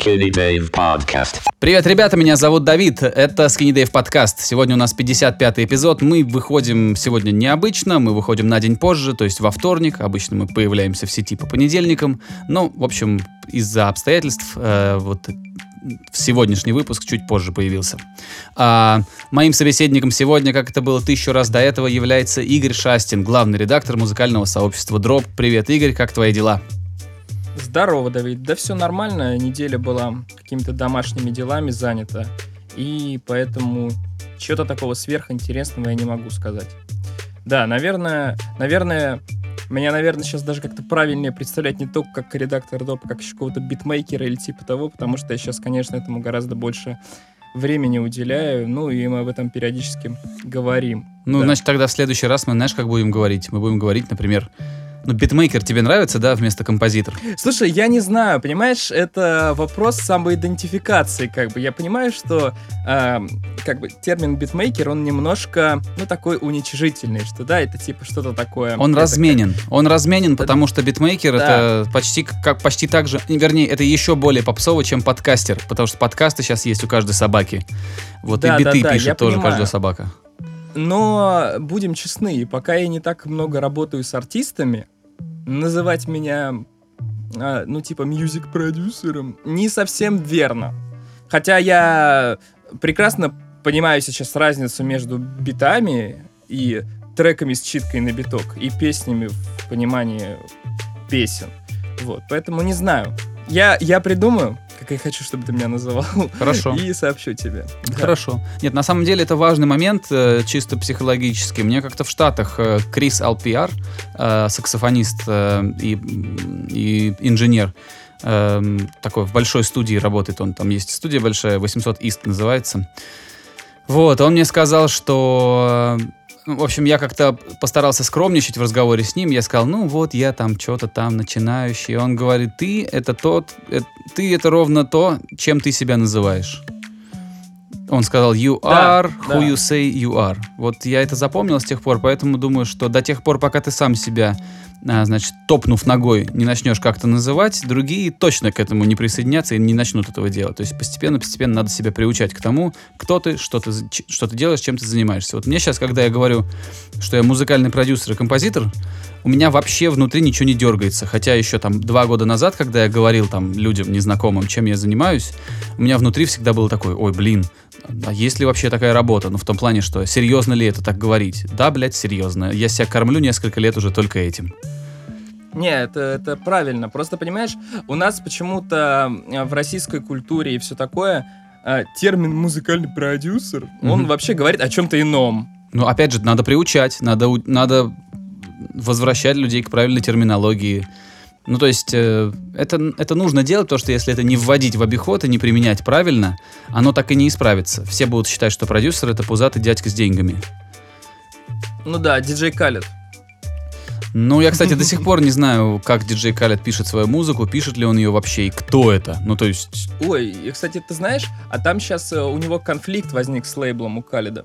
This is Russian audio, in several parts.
Skinny Dave Podcast. Привет, ребята, меня зовут Давид, это Skinny Dave подкаст. Сегодня у нас 55-й эпизод, мы выходим сегодня необычно, мы выходим на день позже, то есть во вторник, обычно мы появляемся в сети по понедельникам, но, в общем, из-за обстоятельств э, вот сегодняшний выпуск чуть позже появился. А, моим собеседником сегодня, как это было тысячу раз до этого, является Игорь Шастин, главный редактор музыкального сообщества Дроп. Привет, Игорь, как твои дела? Здорово, Давид. Да все нормально. Неделя была какими-то домашними делами занята. И поэтому чего-то такого сверхинтересного я не могу сказать. Да, наверное, наверное, меня, наверное, сейчас даже как-то правильнее представлять не только как редактор допа, как еще какого-то битмейкера или типа того, потому что я сейчас, конечно, этому гораздо больше времени уделяю, ну и мы об этом периодически говорим. Ну, Да. значит, тогда в следующий раз мы, знаешь, как будем говорить? Мы будем говорить, например, ну, битмейкер тебе нравится, да, вместо композитор? Слушай, я не знаю, понимаешь, это вопрос самоидентификации, как бы. Я понимаю, что э, как бы термин битмейкер, он немножко, ну, такой уничижительный, что да, это типа что-то такое. Он Это разменен. Он разменен, потому что битмейкер Да. это почти как почти так же, вернее, это еще более попсово, чем подкастер, потому что подкасты сейчас есть у каждой собаки. Вот Да, и биты да, да, пишет тоже понимаю. каждая собака. Но будем честны, пока я не так много работаю с артистами, называть меня, а, ну, типа, мьюзик-продюсером не совсем верно. Хотя я прекрасно понимаю сейчас разницу между битами и треками с читкой на биток и песнями в понимании песен. Вот, поэтому не знаю. Я, я придумаю, как я хочу, чтобы ты меня называл, Хорошо. и сообщу тебе. Да. Хорошо. Нет, на самом деле это важный момент, э, чисто психологически. Мне как-то в Штатах э, Крис Алпиар, э, саксофонист и, и инженер, такой в большой студии работает. Он там есть студия большая, 800 East называется. Вот, он мне сказал, что... э, В общем, я как-то постарался скромничать в разговоре с ним. Я сказал, ну вот, я там что-то там начинающий. Он говорит, ты это тот, э, ты это ровно то, чем ты себя называешь. Он сказал, you Да, are да. who you say you are. Вот я это запомнил с тех пор, поэтому думаю, что до тех пор, пока ты сам себя, а, значит, топнув ногой, не начнешь как-то называть, другие точно к этому не присоединятся и не начнут этого делать. То есть постепенно-постепенно надо себя приучать к тому, кто ты, что ты, что ты делаешь, чем ты занимаешься. Вот мне сейчас, когда я говорю, что я музыкальный продюсер и композитор, у меня вообще внутри ничего не дергается. Хотя еще там два года назад, когда я говорил там людям незнакомым, чем я занимаюсь, у меня внутри всегда было такое, ой, блин, а есть ли вообще такая работа? Ну, в том плане, что серьезно ли это так говорить? Да, блядь, серьезно. Я себя кормлю несколько лет уже только этим. Не, это, это правильно. Просто, понимаешь, у нас почему-то э, в российской культуре и все такое э, термин музыкальный продюсер, он Мгм. вообще говорит о чем-то ином. Ну, опять же, надо приучать, надо, надо возвращать людей к правильной терминологии. Ну, то есть, э, это, это нужно делать, потому что если это не вводить в обиход и не применять правильно, оно так и не исправится. Все будут считать, что продюсер — это пузатый дядька с деньгами. Ну да, диджей Калет. Ну, я, кстати, до сих пор не знаю, как диджей Калет пишет свою музыку, пишет ли он ее вообще и кто это. Ну, то есть, Ой, и, кстати, ты знаешь, а там сейчас у него конфликт возник с лейблом у Каледа.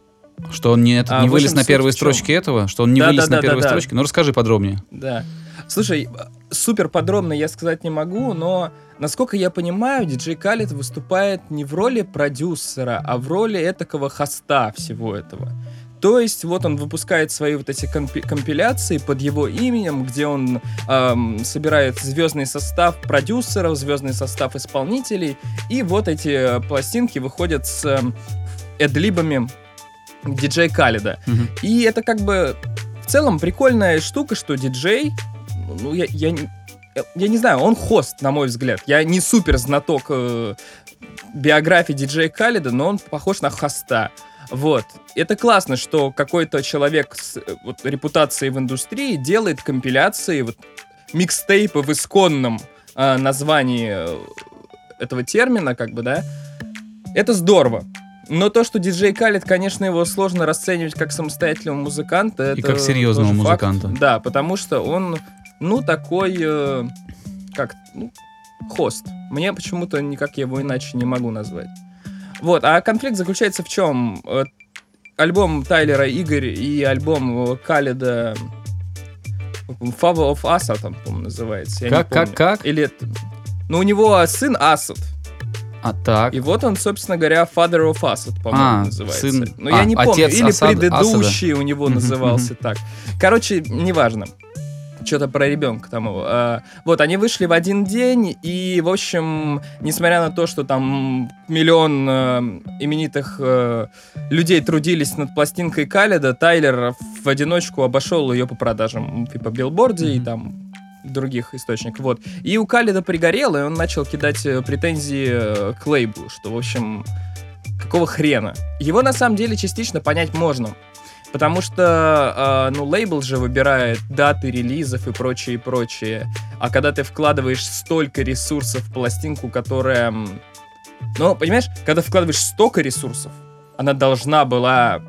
Что он не, этот, А, не вылез на первые строчки этого, что он не Да, вылез да, на да, первые да, да. строчки. Ну, расскажи подробнее. Да. Слушай, супер подробно я сказать не могу, но насколько я понимаю, диджей Калет выступает не в роли продюсера, а в роли этакого хоста всего этого. То есть вот он выпускает свои вот эти компи- компиляции под его именем, где он эм, собирает звездный состав продюсеров, звездный состав исполнителей, и вот эти э, пластинки выходят с эм, эдлибами диджей Калида. Мгм. И это как бы в целом прикольная штука, что диджей, ну, я, я, не- я не знаю, он хост, на мой взгляд. Я не супер знаток э, биографии диджея Калида, но он похож на хоста. Вот. Это классно, что какой-то человек с э, вот, репутацией в индустрии делает компиляции, вот, микстейпы в исконном э, названии э, этого термина, как бы, да. Это здорово. Но то, что диджей Калит, конечно, его сложно расценивать как самостоятельного музыканта. Это как серьезного тоже факт. музыканта. Да, потому что он, ну, такой, э, как, ну, хост. Мне почему-то никак его иначе не могу назвать. Вот, а конфликт заключается в чем? Э, Альбом Тайлера Игорь и альбом э, Калида Favor of Asa, там, по-моему, называется. я Как, как, как? Или. Ну, у него сын Асад. А так. И вот он, собственно говоря, Father of Us, это, по-моему, А, называется. сын- Но а, я не помню. отец Или Асада- предыдущий у него назывался так. Короче, неважно. Что-то про ребенка там его. А, Вот, они вышли в один день, и, в общем, несмотря на то, что там миллион э, именитых э, людей трудились над пластинкой Каледа, Тайлер в одиночку обошел ее по продажам и по билборде, и там других источников. Вот. И у Калида пригорело, и он начал кидать э, претензии э, к лейблу, что, в общем, какого хрена? Его на самом деле частично понять можно. Потому что, э, ну, лейбл же выбирает даты релизов и прочее, и прочее. А когда ты вкладываешь столько ресурсов в пластинку, которая... Ну, понимаешь, когда вкладываешь столько ресурсов, она должна была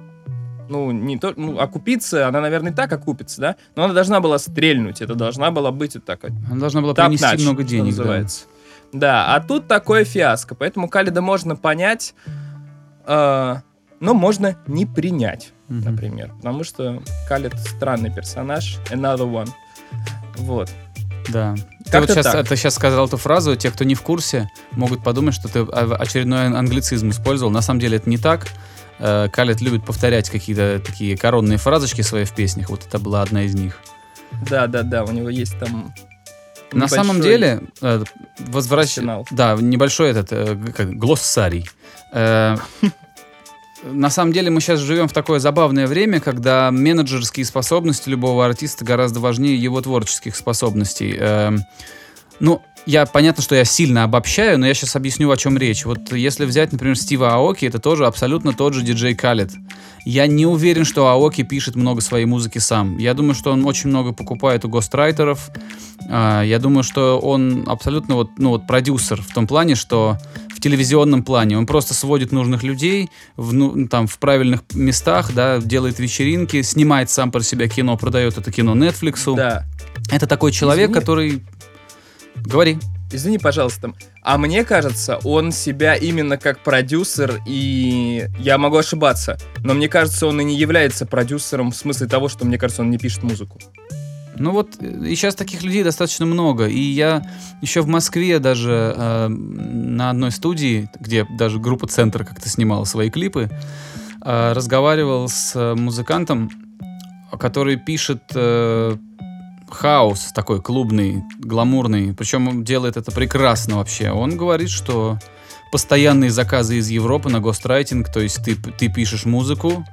ну, не то, ну, окупиться, она, наверное, и так окупится, да? Но она должна была стрельнуть, это должна была быть вот так Она должна была принести notch, много денег. да. называется. Да, а тут такое фиаско, поэтому Калида можно понять, э, но можно не принять, Мгм. например, потому что Калид странный персонаж, another one. Вот. Да. Ты вот сейчас, так. ты сейчас сказал эту фразу, те, кто не в курсе, могут подумать, что ты очередной англицизм использовал. На самом деле это не так. Э, Калет любит повторять какие-то такие коронные фразочки свои в песнях. Вот это была одна из них. Да, да, да, у него есть там. На самом деле, э. Да, небольшой этот э, как, глоссарий. Э, На самом деле мы сейчас живем в такое забавное время, когда менеджерские способности любого артиста гораздо важнее его творческих способностей. Эм, Ну, я понятно, что я сильно обобщаю, но я сейчас объясню, о чем речь. Вот если взять, например, Стива Аоки, это тоже абсолютно тот же диджей Калет. Я не уверен, что Аоки пишет много своей музыки сам. Я думаю, что он очень много покупает у гострайтеров. А, Я думаю, что он абсолютно вот, ну, вот продюсер в том плане, что в телевизионном плане он просто сводит нужных людей в, ну, там, в правильных местах, да, делает вечеринки, снимает сам про себя кино, продает это кино Netflix. Да. Это такой человек, Извини. который... Говори. Извини, пожалуйста. А мне кажется, он себя именно как продюсер, и я могу ошибаться, но мне кажется, он и не является продюсером в смысле того, что мне кажется, он не пишет музыку. Ну вот, э, и сейчас таких людей достаточно много. И я еще в Москве даже э, на одной студии, где даже группа «Центр» как-то снимала свои клипы, э, разговаривал с музыкантом, который пишет э, хаос такой клубный, гламурный. Причем делает это прекрасно вообще. Он говорит, что постоянные заказы из Европы на гострайтинг, то есть ты, ты пишешь музыку,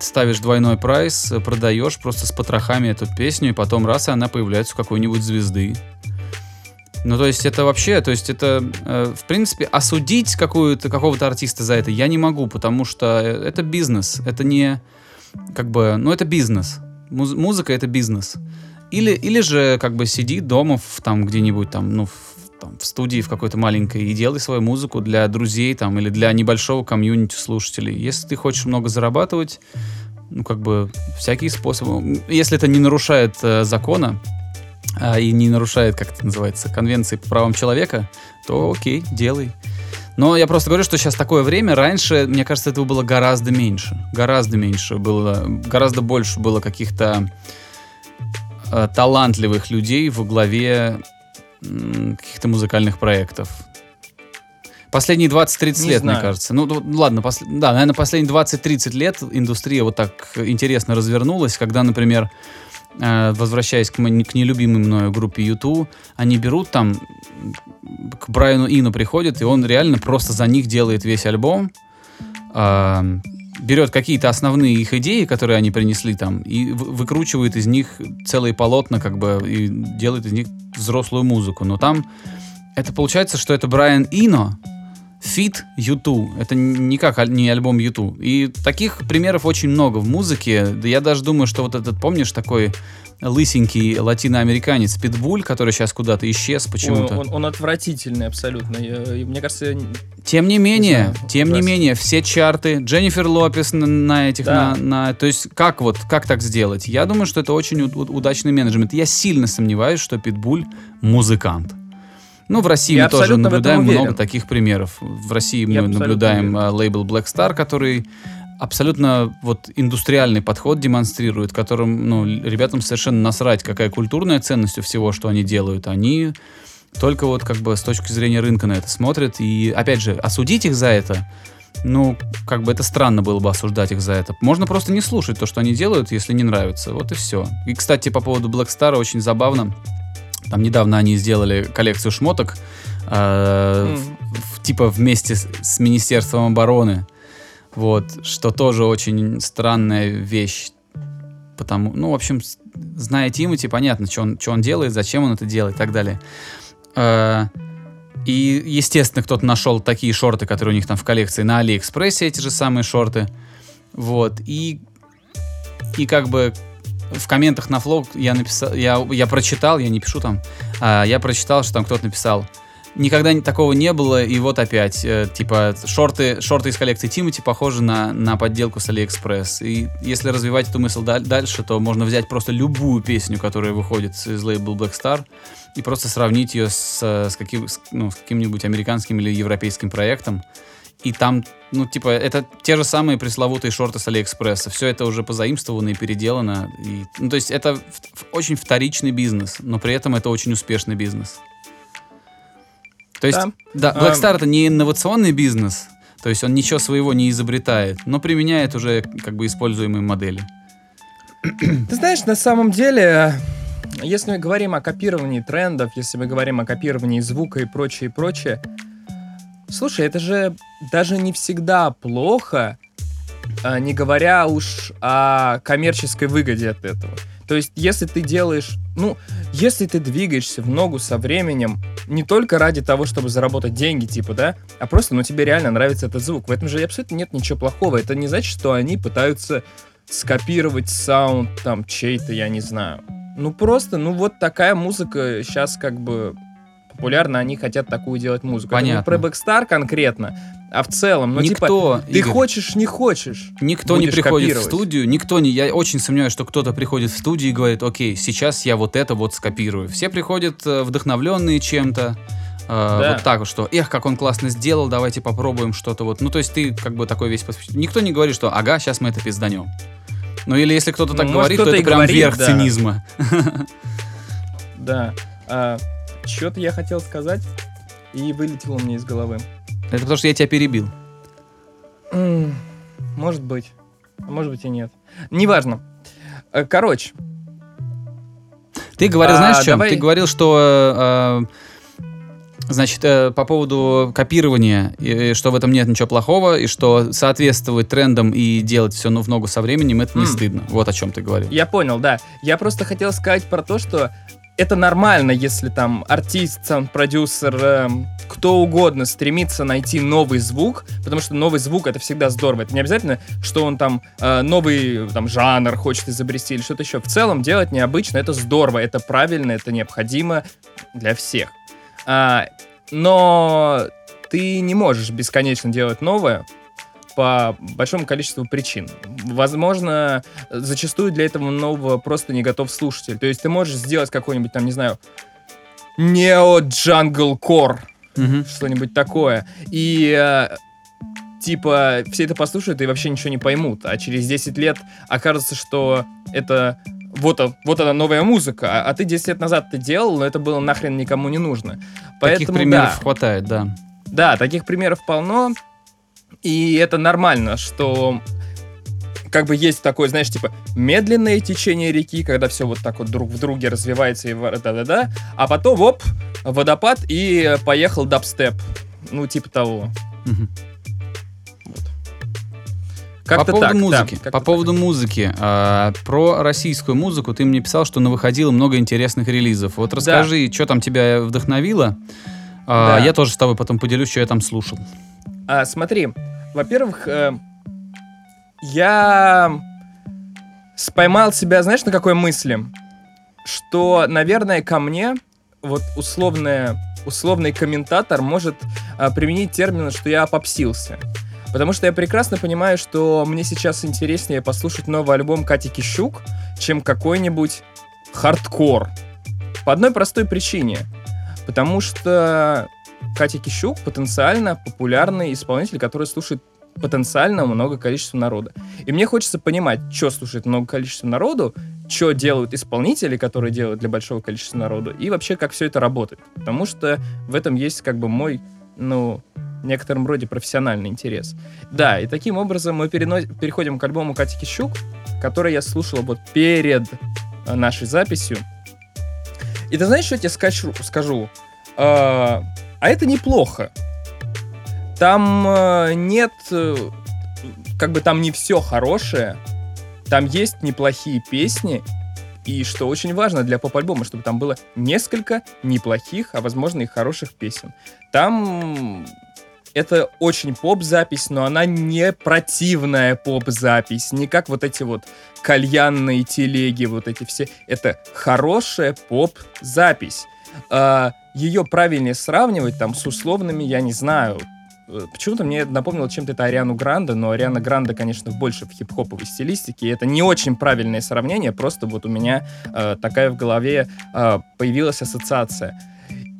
ставишь двойной прайс, продаешь просто с потрохами эту песню, и потом раз, и она появляется у какой-нибудь звезды. Ну, то есть это вообще, то есть это, э, в принципе, осудить какую-то, какого-то артиста за это я не могу, потому что э, это бизнес, это не, как бы, ну, это бизнес. Муз- музыка — это бизнес. Или, или же, как бы, сиди дома в, там где-нибудь там, ну, в, там, в студии в какой-то маленькой и делай свою музыку для друзей там или для небольшого комьюнити слушателей. Если ты хочешь много зарабатывать, ну, как бы, всякие способы. Если это не нарушает э, закона, а, и не нарушает, как это называется, конвенции по правам человека, то окей, делай. Но я просто говорю, что сейчас такое время. Раньше, мне кажется, этого было гораздо меньше. Гораздо меньше было. Гораздо больше было каких-то э, талантливых людей во главе м, каких-то музыкальных проектов. Последние 20-30 Не лет, знаю. мне кажется. Ну, ну, ладно, пос- да, наверное, последние 20-30 лет индустрия вот так интересно развернулась, когда, например, э, возвращаясь к, моей- к нелюбимой мною группе YouTube, они берут там, м, к Брайану Ину приходят, и он реально просто за них делает весь альбом, а, берет какие-то основные их идеи, которые они принесли там, и вы- выкручивает из них целые полотна, как бы, и делает из них взрослую музыку. Но там это получается, что это Брайан Ино, Фит YouTube. Это никак не альбом YouTube. И таких примеров очень много в музыке. Я даже думаю, что вот этот, помнишь, такой лысенький латиноамериканец Питбуль, который сейчас куда-то исчез почему-то. Он, он- он отвратительный абсолютно. Я- и мне кажется, я не- Тем не менее, знаю, тем не менее, все чарты, Дженнифер Лопес на, на этих, Да. на, на- то есть как вот, как так сделать? Я думаю, что это очень у- у- удачный менеджмент. Я сильно сомневаюсь, что Питбуль музыкант. Ну, в России Я мы тоже наблюдаем много таких примеров. В России Я мы наблюдаем уверен. а, лейбл Black Star, который абсолютно вот индустриальный подход демонстрирует, которым, ну, ребятам совершенно насрать, какая культурная ценность у всего, что они делают. Они только вот как бы с точки зрения рынка на это смотрят. И, опять же, осудить их за это, ну, как бы это странно было бы осуждать их за это. Можно просто не слушать то, что они делают, если не нравится. Вот и все. И, кстати, по поводу Black Star очень забавно. Там недавно они сделали коллекцию шмоток, э, в- типа вместе с, с Министерством обороны. Вот, что тоже очень странная вещь. Потому, ну, в общем, зная Тимати, понятно, что он, что он делает, зачем он это делает и так далее. Э, и, естественно, кто-то нашел такие шорты, которые у них там в коллекции на Алиэкспрессе, эти же самые шорты. Вот. И, и как бы в комментах на флог я написал, я, я прочитал, я не пишу там, а, я прочитал, что там кто-то написал. Никогда такого не было, и вот опять, э, типа, шорты, шорты из коллекции Тимати похожи на, на подделку с Алиэкспресс. И если развивать эту мысль даль- дальше, то можно взять просто любую песню, которая выходит из лейбла Black Star, и просто сравнить ее с, с, каким, с, ну, с каким-нибудь американским или европейским проектом. И там, ну, типа, это те же самые пресловутые шорты с Алиэкспресса. Все это уже позаимствовано и переделано. И, ну, то есть это очень вторичный бизнес, но при этом это очень успешный бизнес. То есть, Да. да, Black А, Star это не инновационный бизнес, то есть он ничего своего не изобретает, но применяет уже как бы используемые модели. Ты знаешь, на самом деле, если мы говорим о копировании трендов, если мы говорим о копировании звука и прочее, и прочее, слушай, это же даже не всегда плохо, а, не говоря уж о коммерческой выгоде от этого. То есть, если ты делаешь, ну, если ты двигаешься в ногу со временем, не только ради того, чтобы заработать деньги, типа, да, а просто, ну, тебе реально нравится этот звук. В этом же абсолютно нет ничего плохого. Это не значит, что они пытаются скопировать саунд там чей-то, я не знаю. Ну, просто, ну, вот такая музыка сейчас как бы популярна, они хотят такую делать музыку. Это не Понятно. про Black Star конкретно, а в целом, ну, типа, никто, ты Игорь, хочешь, не хочешь. никто не приходит копировать. в студию, никто не, я очень сомневаюсь, что кто-то приходит в студию и говорит, окей, сейчас я вот это вот скопирую. Все приходят э, вдохновленные чем-то, э, Да. вот так вот, что, эх, как он классно сделал, давайте попробуем что-то вот. Ну, то есть ты как бы такой весь... посвящен. Никто не говорит, что, ага, сейчас мы это пизданем. Ну, или если кто-то Ну, так может, говорит, то кто-то это и прям говорит, верх да. цинизма. Да. Что-то я хотел сказать, и вылетело мне из головы. Это потому что я тебя перебил. Может быть. А Может быть и нет. Неважно. Э, Короче, Ты говорил, А, знаешь, что? давай- Ты говорил, что... э, Значит, э, по поводу копирования, и, и что в этом нет ничего плохого, и что соответствовать трендам и делать все в ногу со временем, это не М. стыдно. Вот о чем ты говорил. я понял, да. Я просто хотел сказать про то, что это нормально, если там артист, сам продюсер, эм, кто угодно стремится найти новый звук, потому что новый звук это всегда здорово. Это не обязательно, что он там э, новый там жанр хочет изобрести или что-то еще. В целом делать необычно это здорово, это правильно, это необходимо для всех. А, но ты не можешь бесконечно делать новое по большому количеству причин. Возможно, зачастую для этого нового просто не готов слушатель. То есть ты можешь сделать какой-нибудь там, не знаю, Neo Jungle Core, Мгм. что-нибудь такое. И э, типа все это послушают и вообще ничего не поймут. А через 10 лет окажется, что это вот, вот она новая музыка, а, а ты 10 лет назад ты делал, но это было нахрен никому не нужно. Таких Поэтому примеров да. хватает, да. Да, таких примеров полно. И это нормально, что как бы есть такое, знаешь, типа медленное течение реки, когда все вот так вот друг в друге развивается и да-да-да, а потом, оп, водопад и поехал дабстеп. Ну, типа того. Как-то по поводу так, да, музыки. как-то по так. поводу музыки. а, про российскую музыку ты мне писал, что навыходило много интересных релизов. Вот расскажи, что там тебя вдохновило. А, Да. Я тоже с тобой потом поделюсь, что я там слушал. А, смотри, во-первых, э, я споймал себя, знаешь, на какой мысли? Что, наверное, ко мне вот условная, условный комментатор может а, применить термин, что я попсился. Потому что я прекрасно понимаю, что мне сейчас интереснее послушать новый альбом Кати Кищук, чем какой-нибудь хардкор. По одной простой причине. Потому что Катя Кищук потенциально популярный исполнитель, который слушает потенциально много количества народа. И мне хочется понимать, что слушает много количества народу, что делают исполнители, которые делают для большого количества народу, и вообще, как все это работает. Потому что в этом есть как бы мой, ну, в некотором роде профессиональный интерес. Да, и таким образом мы перено... переходим к альбому Кати Кищук, который я слушал вот перед э, нашей записью. И ты знаешь, что я тебе скажу? скажу? А, это неплохо. Там э, нет... Э, как бы там не все хорошее, там есть неплохие песни, и что очень важно для поп-альбома, чтобы там было несколько неплохих, а возможно и хороших песен. Там это очень поп-запись, но она не противная поп-запись, не как вот эти вот кальянные телеги, вот эти все. Это хорошая поп-запись. А, ее правильнее сравнивать там с условными, я не знаю, Э, почему-то мне напомнило чем-то это Ариану Гранда, но Ариана Гранда, конечно, больше в хип-хоповой стилистике, и это не очень правильное сравнение, просто вот у меня э, такая в голове э, появилась ассоциация.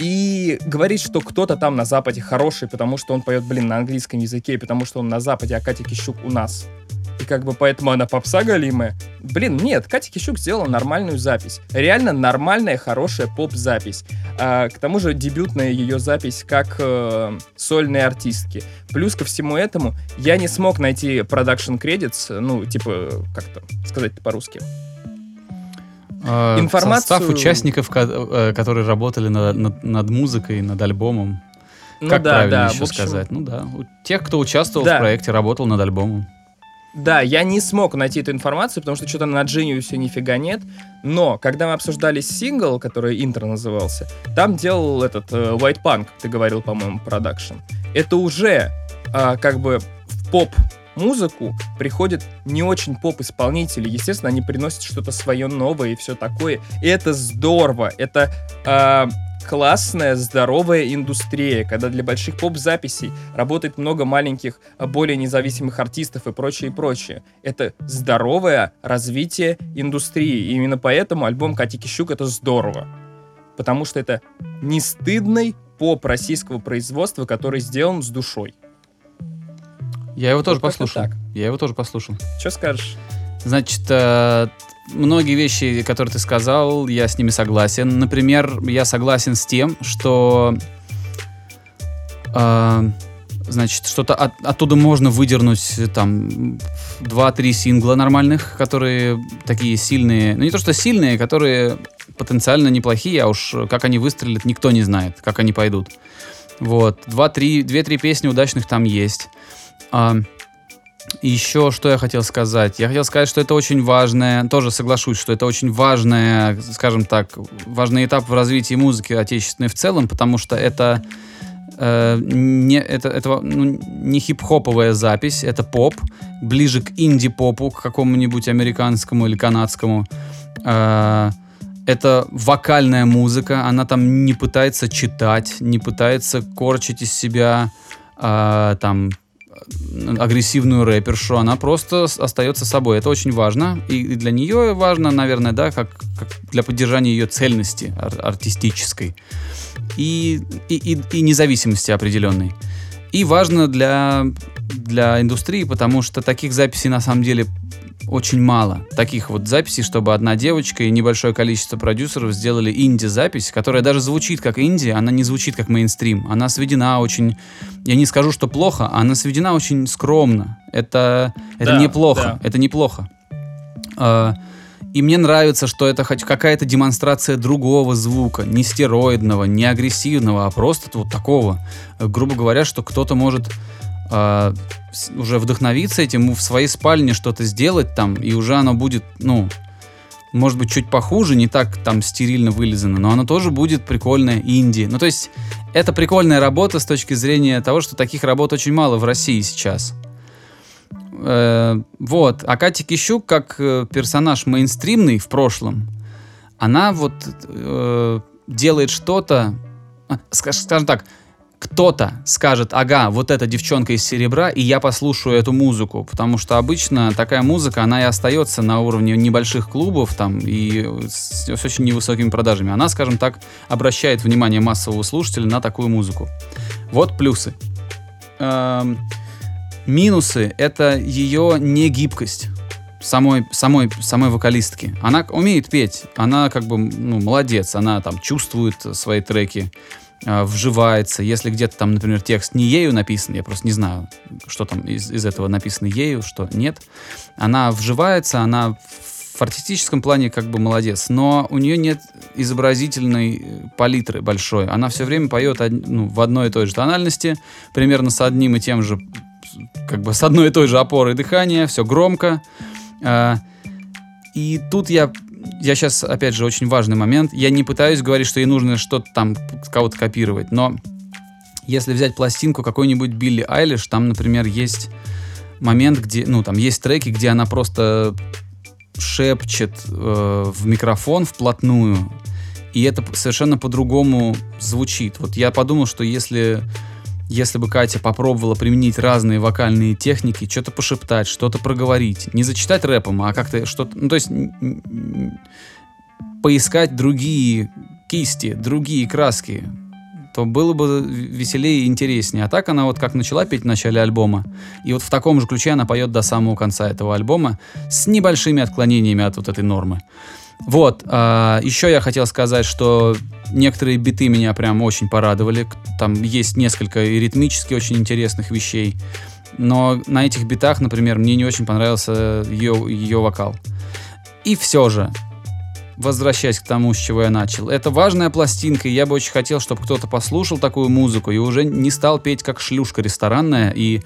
И говорить, что кто-то там на Западе хороший, потому что он поет, блин, на английском языке, потому что он на Западе, а Катя Кищук у нас и как бы поэтому она попса галимая. Блин, нет, Катя Кищук сделала нормальную запись. Реально нормальная, хорошая поп-запись. А, к тому же дебютная ее запись как э, сольной артистки. Плюс ко всему этому я не смог найти продакшн кредитс, ну, типа, как то сказать по-русски. А, Информацию... Состав участников, э, которые работали над, над, над музыкой, над альбомом. Ну, как да, правильно да, еще общем... сказать? Ну да, тех, кто участвовал да. в проекте, работал над альбомом. Да, я не смог найти эту информацию, потому что что-то на Genius нифига нет. Но, когда мы обсуждали сингл, который интро назывался, там делал этот э, White Punk, ты говорил, по-моему, продакшн. Это уже э, как бы в поп музыку приходят не очень поп-исполнители. Естественно, они приносят что-то свое новое и все такое. И это здорово. Это э, классная, здоровая индустрия, когда для больших поп-записей работает много маленьких, а, более независимых артистов и прочее, и прочее. Это здоровое развитие индустрии. И именно поэтому альбом Кати Кищук — это здорово. Потому что это не стыдный поп российского производства, который сделан с душой. Я его тоже вот послушал. Так. Я его тоже послушал. Что скажешь? Значит, э, многие вещи, которые ты сказал, я с ними согласен. Например, я согласен с тем, что э, значит, что-то от, оттуда можно выдернуть там 2-3 сингла нормальных, которые такие сильные, ну не то что сильные, которые потенциально неплохие, а уж как они выстрелят, никто не знает, как они пойдут. Вот, 2-3, 2-3 песни удачных там есть. А, еще что я хотел сказать? Я хотел сказать, что это очень важное, тоже соглашусь, что это очень важное, скажем так, важный этап в развитии музыки отечественной в целом, потому что это э, не, это, это ну, не хип-хоповая запись, это поп, ближе к инди-попу, к какому-нибудь американскому или канадскому. Э, это вокальная музыка, она там не пытается читать, не пытается корчить из себя э, там агрессивную рэпершу, она просто остается собой. Это очень важно. И для нее важно, наверное, да, как, как для поддержания ее цельности ар- артистической и, и, и, и независимости определенной. И важно для, для индустрии, потому что таких записей на самом деле очень мало таких вот записей, чтобы одна девочка и небольшое количество продюсеров сделали инди-запись, которая даже звучит как инди, она не звучит как мейнстрим. Она сведена очень, я не скажу, что плохо, она сведена очень скромно. Это, это да, неплохо, да. это неплохо. А, и мне нравится, что это хоть какая-то демонстрация другого звука, не стероидного, не агрессивного, а просто вот такого. Грубо говоря, что кто-то может э, уже вдохновиться этим, в своей спальне что-то сделать там, и уже оно будет, ну, может быть, чуть похуже, не так там стерильно вылизано, но оно тоже будет прикольное инди. Ну, то есть, это прикольная работа с точки зрения того, что таких работ очень мало в России сейчас. Э, вот. А Катя Кищук, как э, персонаж мейнстримный в прошлом, она вот э, делает что-то, а, скажем так, кто-то скажет, ага, вот эта девчонка из серебра, и я послушаю эту музыку, потому что обычно такая музыка, она и остается на уровне небольших клубов там и с, с очень невысокими продажами. Она, скажем так, обращает внимание массового слушателя на такую музыку. Вот плюсы. Эм, минусы — это ее негибкость. самой, самой, самой вокалистки. Она умеет петь, она как бы ну, молодец, она там чувствует свои треки, э, вживается. Если где-то там, например, текст не ею написан, я просто не знаю, что там из, из этого написано ею, что нет, она вживается, она в артистическом плане как бы молодец, но у нее нет изобразительной э, палитры большой. Она все время поет од- ну, в одной и той же тональности, примерно с одним и тем же, как бы с одной и той же опорой дыхания, все громко. А, и тут я, я сейчас, опять же, очень важный момент. Я не пытаюсь говорить, что ей нужно что-то там кого-то копировать, но если взять пластинку какой-нибудь Билли Айлиш, там, например, есть момент, где, ну, там есть треки, где она просто шепчет э, в микрофон вплотную, и это совершенно по-другому звучит. Вот я подумал, что если, если бы Катя попробовала применить разные вокальные техники, что-то пошептать, что-то проговорить, не зачитать рэпом, а как-то что-то, ну, то есть поискать другие кисти, другие краски, то было бы веселее и интереснее. А так она вот как начала петь в начале альбома, и вот в таком же ключе она поет до самого конца этого альбома с небольшими отклонениями от вот этой нормы. Вот, а, еще я хотел сказать, что некоторые биты меня прям очень порадовали. Там есть несколько и ритмически очень интересных вещей. Но на этих битах, например, мне не очень понравился ее, ее вокал. И все же, возвращаясь к тому, с чего я начал. Это важная пластинка, и я бы очень хотел, чтобы кто-то послушал такую музыку и уже не стал петь как шлюшка ресторанная, и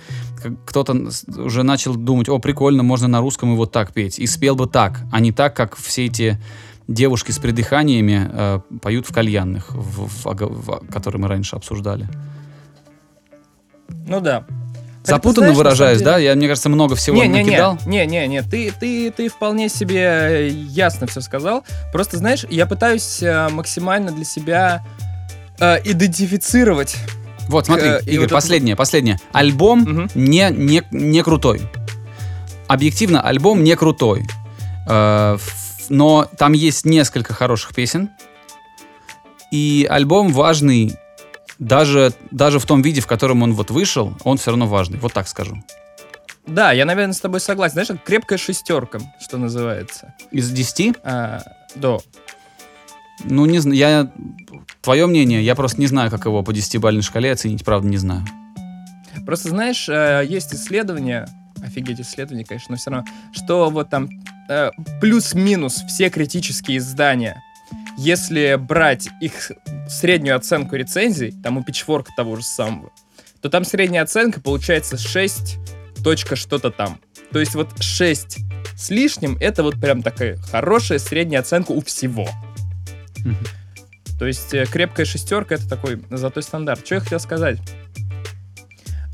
кто-то уже начал думать, о, прикольно, можно на русском и вот так петь. И спел бы так, а не так, как все эти девушки с придыханиями э, поют в кальянных, в- в ого- в- которые мы раньше обсуждали. Ну да. Запутанно знаешь, на выражаюсь, самом да? Я, мне кажется, много всего не, не, накидал. не, не, не, ты, ты, ты вполне себе э, ясно все сказал. Просто, знаешь, я пытаюсь э, максимально для себя э, идентифицировать. Вот, смотри, Э, Игорь, вот это последнее, последнее. Альбом Мгм. не, не, не крутой. Объективно, альбом не крутой. Э, но там есть несколько хороших песен. И альбом важный даже, даже в том виде, в котором он вот вышел, он все равно важный. Вот так скажу. Да, я, наверное, с тобой согласен. Знаешь, крепкая шестерка, что называется. Из 10? А, да. Ну, не знаю, я... Твое мнение, я просто не знаю, как его по 10-бальной шкале оценить, правда, не знаю. Просто, знаешь, э, есть исследования, офигеть исследования, конечно, но все равно, что вот там э, плюс-минус все критические издания, если брать их среднюю оценку рецензий, там у Pitchfork того же самого, то там средняя оценка получается 6 точка что-то там. То есть вот 6 с лишним, это вот прям такая хорошая средняя оценка у всего. То есть э, крепкая шестерка это такой золотой стандарт. Что я хотел сказать?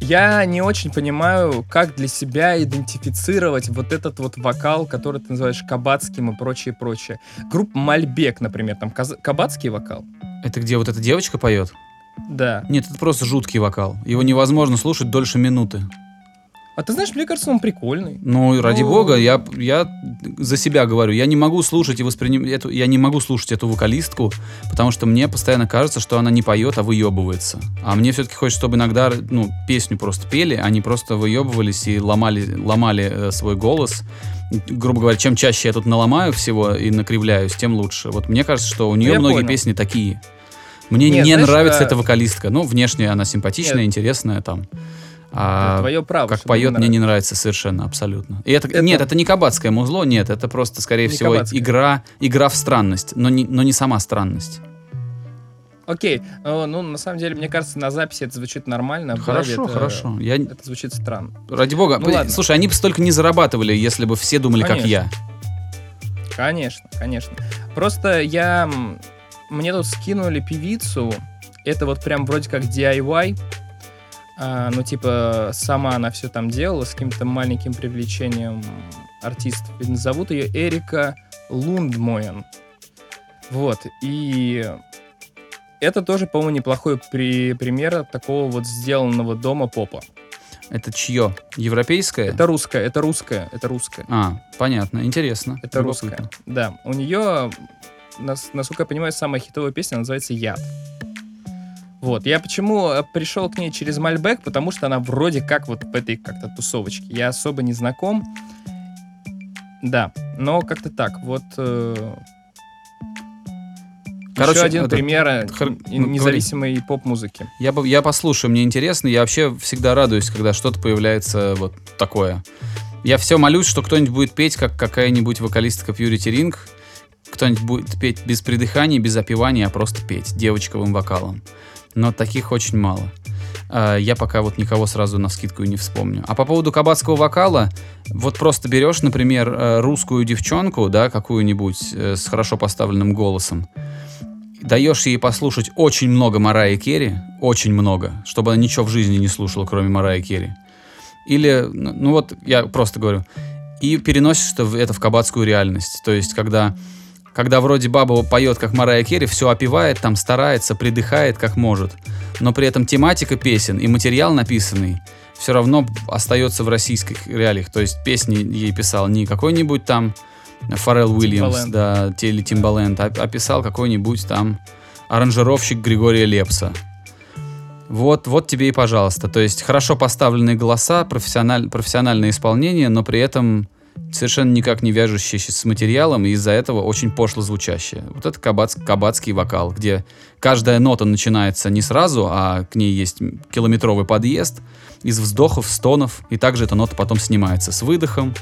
Я не очень понимаю, как для себя идентифицировать вот этот вот вокал, который ты называешь кабацким и прочее, прочее. Группа Мальбек, например, там кабацкий вокал. Это где вот эта девочка поет? Да. Нет, это просто жуткий вокал. Его невозможно слушать дольше минуты. А ты знаешь, мне кажется, он прикольный. Ну, ради Ну. бога, я, я за себя говорю, я не могу слушать и воспринимать эту, я не могу слушать эту вокалистку, потому что мне постоянно кажется, что она не поет, а выебывается. А мне все-таки хочется, чтобы иногда, ну, песню просто пели, а не просто выебывались и ломали, ломали э, свой голос. Грубо говоря, чем чаще я тут наломаю всего и накривляюсь, тем лучше. Вот мне кажется, что у нее я многие понял. песни такие. Мне Нет, не знаешь, нравится а- эта вокалистка. Ну, внешне она симпатичная, Нет. интересная там. А, Твое право. как поет, не мне не нравится. совершенно, абсолютно. И это, Это- Нет, это не кабацкое музло, нет, это просто, скорее Не всего, кабацкое. игра, игра в странность, но не, но не сама странность. Окей. Э, Ну, на самом деле, мне кажется, на записи это звучит нормально. а Хорошо, это- хорошо. Я, Это звучит странно. ради бога, Ну ладно. слушай, они бы столько не зарабатывали, если бы все думали, как Конечно. я. Конечно, конечно. Просто я... Мне тут скинули певицу. Это вот прям вроде как DIY. А, ну, типа, сама она все там делала с каким-то маленьким привлечением артистов. И Зовут ее Эрика Лундмоен. Вот. И это тоже, по-моему, неплохой при- пример такого вот сделанного дома попа. Это чье? Европейское? Это русская, это русская, это русская. А, понятно, интересно. Это русская. Да. У нее, нас- насколько я понимаю, самая хитовая песня называется «Яд». Вот. Я почему э, пришел к ней через Мальбек, потому что она вроде как вот в этой как-то тусовочке. Я особо не знаком. Да, но как-то так. Вот э, Короче, еще один это- пример э, н- ну, независимой поп-музыки. Я, я послушаю, мне интересно. Я вообще всегда радуюсь, когда что-то появляется вот такое. Я все молюсь, что кто-нибудь будет петь, как какая-нибудь вокалистка Purity Ring. Кто-нибудь будет петь без придыхания, без опевания, а просто петь девочковым вокалом. Но таких очень мало. А, Я пока вот никого сразу на скидку не вспомню. А по поводу кабацкого вокала, вот просто берешь, например, э, русскую девчонку, да, какую-нибудь э, с хорошо поставленным голосом, даешь ей послушать очень много Марайи Керри, очень много, чтобы она ничего в жизни не слушала, кроме Марайи Керри. Или, ну вот, я просто говорю, и переносишь это в кабацкую реальность. То есть, когда, когда вроде баба поет, как Марайя Керри, все опевает, там старается, придыхает, как может, но при этом тематика песен и материал написанный все равно остается в российских реалиях. То есть, песни ей писал не какой-нибудь там Фаррелл Уильямс, да, или Тимбаленд, а, а писал какой-нибудь там аранжировщик Григория Лепса. Вот, вот тебе и пожалуйста. То есть хорошо поставленные голоса, профессиональ, профессиональное исполнение, но при этом совершенно никак не вяжущиеся с материалом, и из-за этого очень пошло звучащее. Вот это кабац, кабацкий вокал, где каждая нота начинается не сразу, а к ней есть километровый подъезд из вздохов, стонов, и также эта нота потом снимается с выдохом,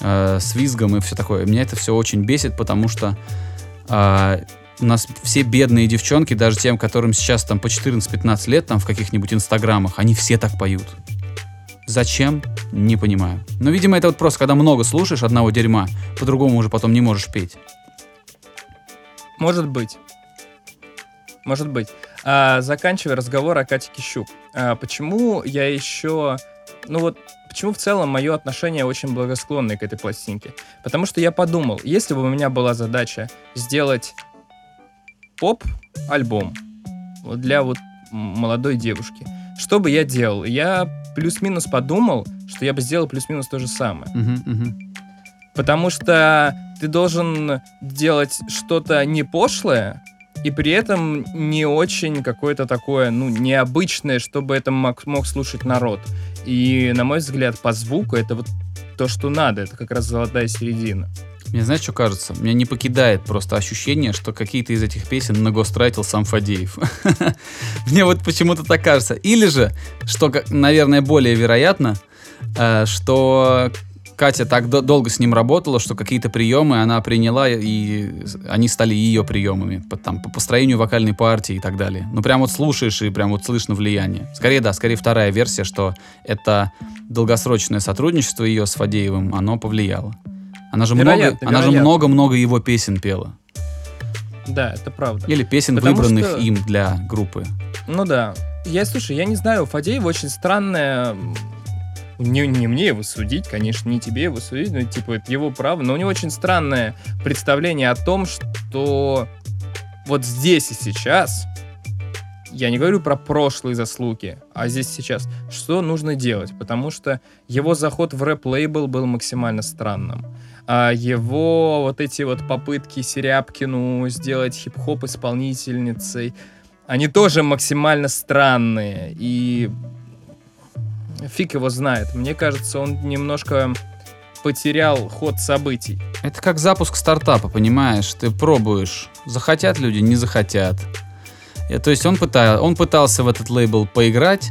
э, с визгом и все такое. Меня это все очень бесит, потому что а, у нас все бедные девчонки, даже тем, которым сейчас там по 14-15 лет, там в каких-нибудь инстаграмах, они все так поют. Зачем? Не понимаю. Но, видимо, это вот просто, когда много слушаешь одного дерьма, по-другому уже потом не можешь петь. Может быть. Может быть. А, заканчивая разговор о Кате Кищук. А, почему я еще... Ну вот, почему в целом мое отношение очень благосклонное к этой пластинке? Потому что я подумал, если бы у меня была задача сделать поп-альбом для вот молодой девушки, что бы я делал? Я плюс-минус подумал, что я бы сделал плюс-минус то же самое. Мгм, мгм. Потому что ты должен делать что-то не пошлое, и при этом не очень какое-то такое, ну, необычное, чтобы это мог, мог слушать народ. И, на мой взгляд, по звуку это вот то, что надо. Это как раз золотая середина. Мне знаешь, что кажется? Меня не покидает просто ощущение, что какие-то из этих песен нагостратил сам Фадеев. Мне вот почему-то так кажется. Или же, что, наверное, более вероятно, э, что Катя так до- долго с ним работала, что какие-то приемы она приняла, и они стали ее приемами. По, там, по построению вокальной партии и так далее. Ну, прям вот слушаешь, и прям вот слышно влияние. Скорее, да, скорее вторая версия, что это долгосрочное сотрудничество ее с Фадеевым, оно повлияло. Она же много, Вероятно, она же вероятно. много-много его песен пела. Да, это правда. Или песен, Потому выбранных что- им для группы. Ну да. Я, слушай, я не знаю, у Фадеева очень странная... Не, не мне его судить, конечно, не тебе его судить, но типа это его право, но у него очень странное представление о том, что вот здесь и сейчас, я не говорю про прошлые заслуги, а здесь сейчас, что нужно делать, потому что его заход в рэп-лейбл был максимально странным. А его вот эти вот попытки Серябкину сделать хип-хоп исполнительницей, они тоже максимально странные. И фиг его знает. Мне кажется, он немножко потерял ход событий. Это как запуск стартапа, понимаешь? Ты пробуешь. Захотят люди, не захотят. И, то есть он, пыта- он пытался в этот лейбл поиграть.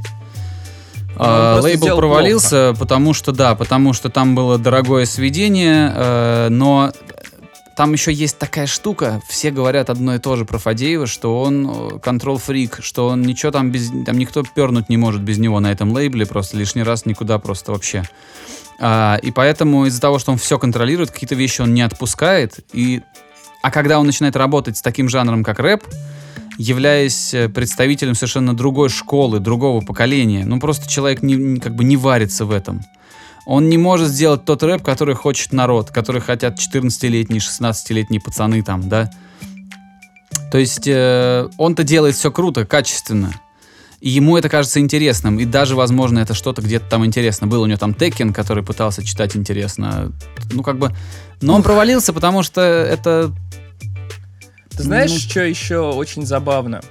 А, просто лейбл провалился, потому что, да, потому что там было дорогое сведение, э, но там еще есть такая штука, все говорят одно и то же про Фадеева, что он контрол-фрик, что он ничего там без... Там никто пернуть не может без него на этом лейбле, просто лишний раз никуда просто вообще. А, и поэтому из-за того, что он все контролирует, какие-то вещи он не отпускает. И... А когда он начинает работать с таким жанром, как рэп, являясь э, представителем совершенно другой школы, другого поколения, ну просто человек не, как бы не варится в этом. Он не может сделать тот рэп, который хочет народ, который хотят 14-летние, 16-летние пацаны там, да. То есть э, он-то делает все круто, качественно. И ему это кажется интересным. И даже, возможно, это что-то где-то там интересно. Был у него там Текен, который пытался читать интересно. Ну, как бы... Но он провалился, потому что это... Ты знаешь, Ну. что еще очень забавно?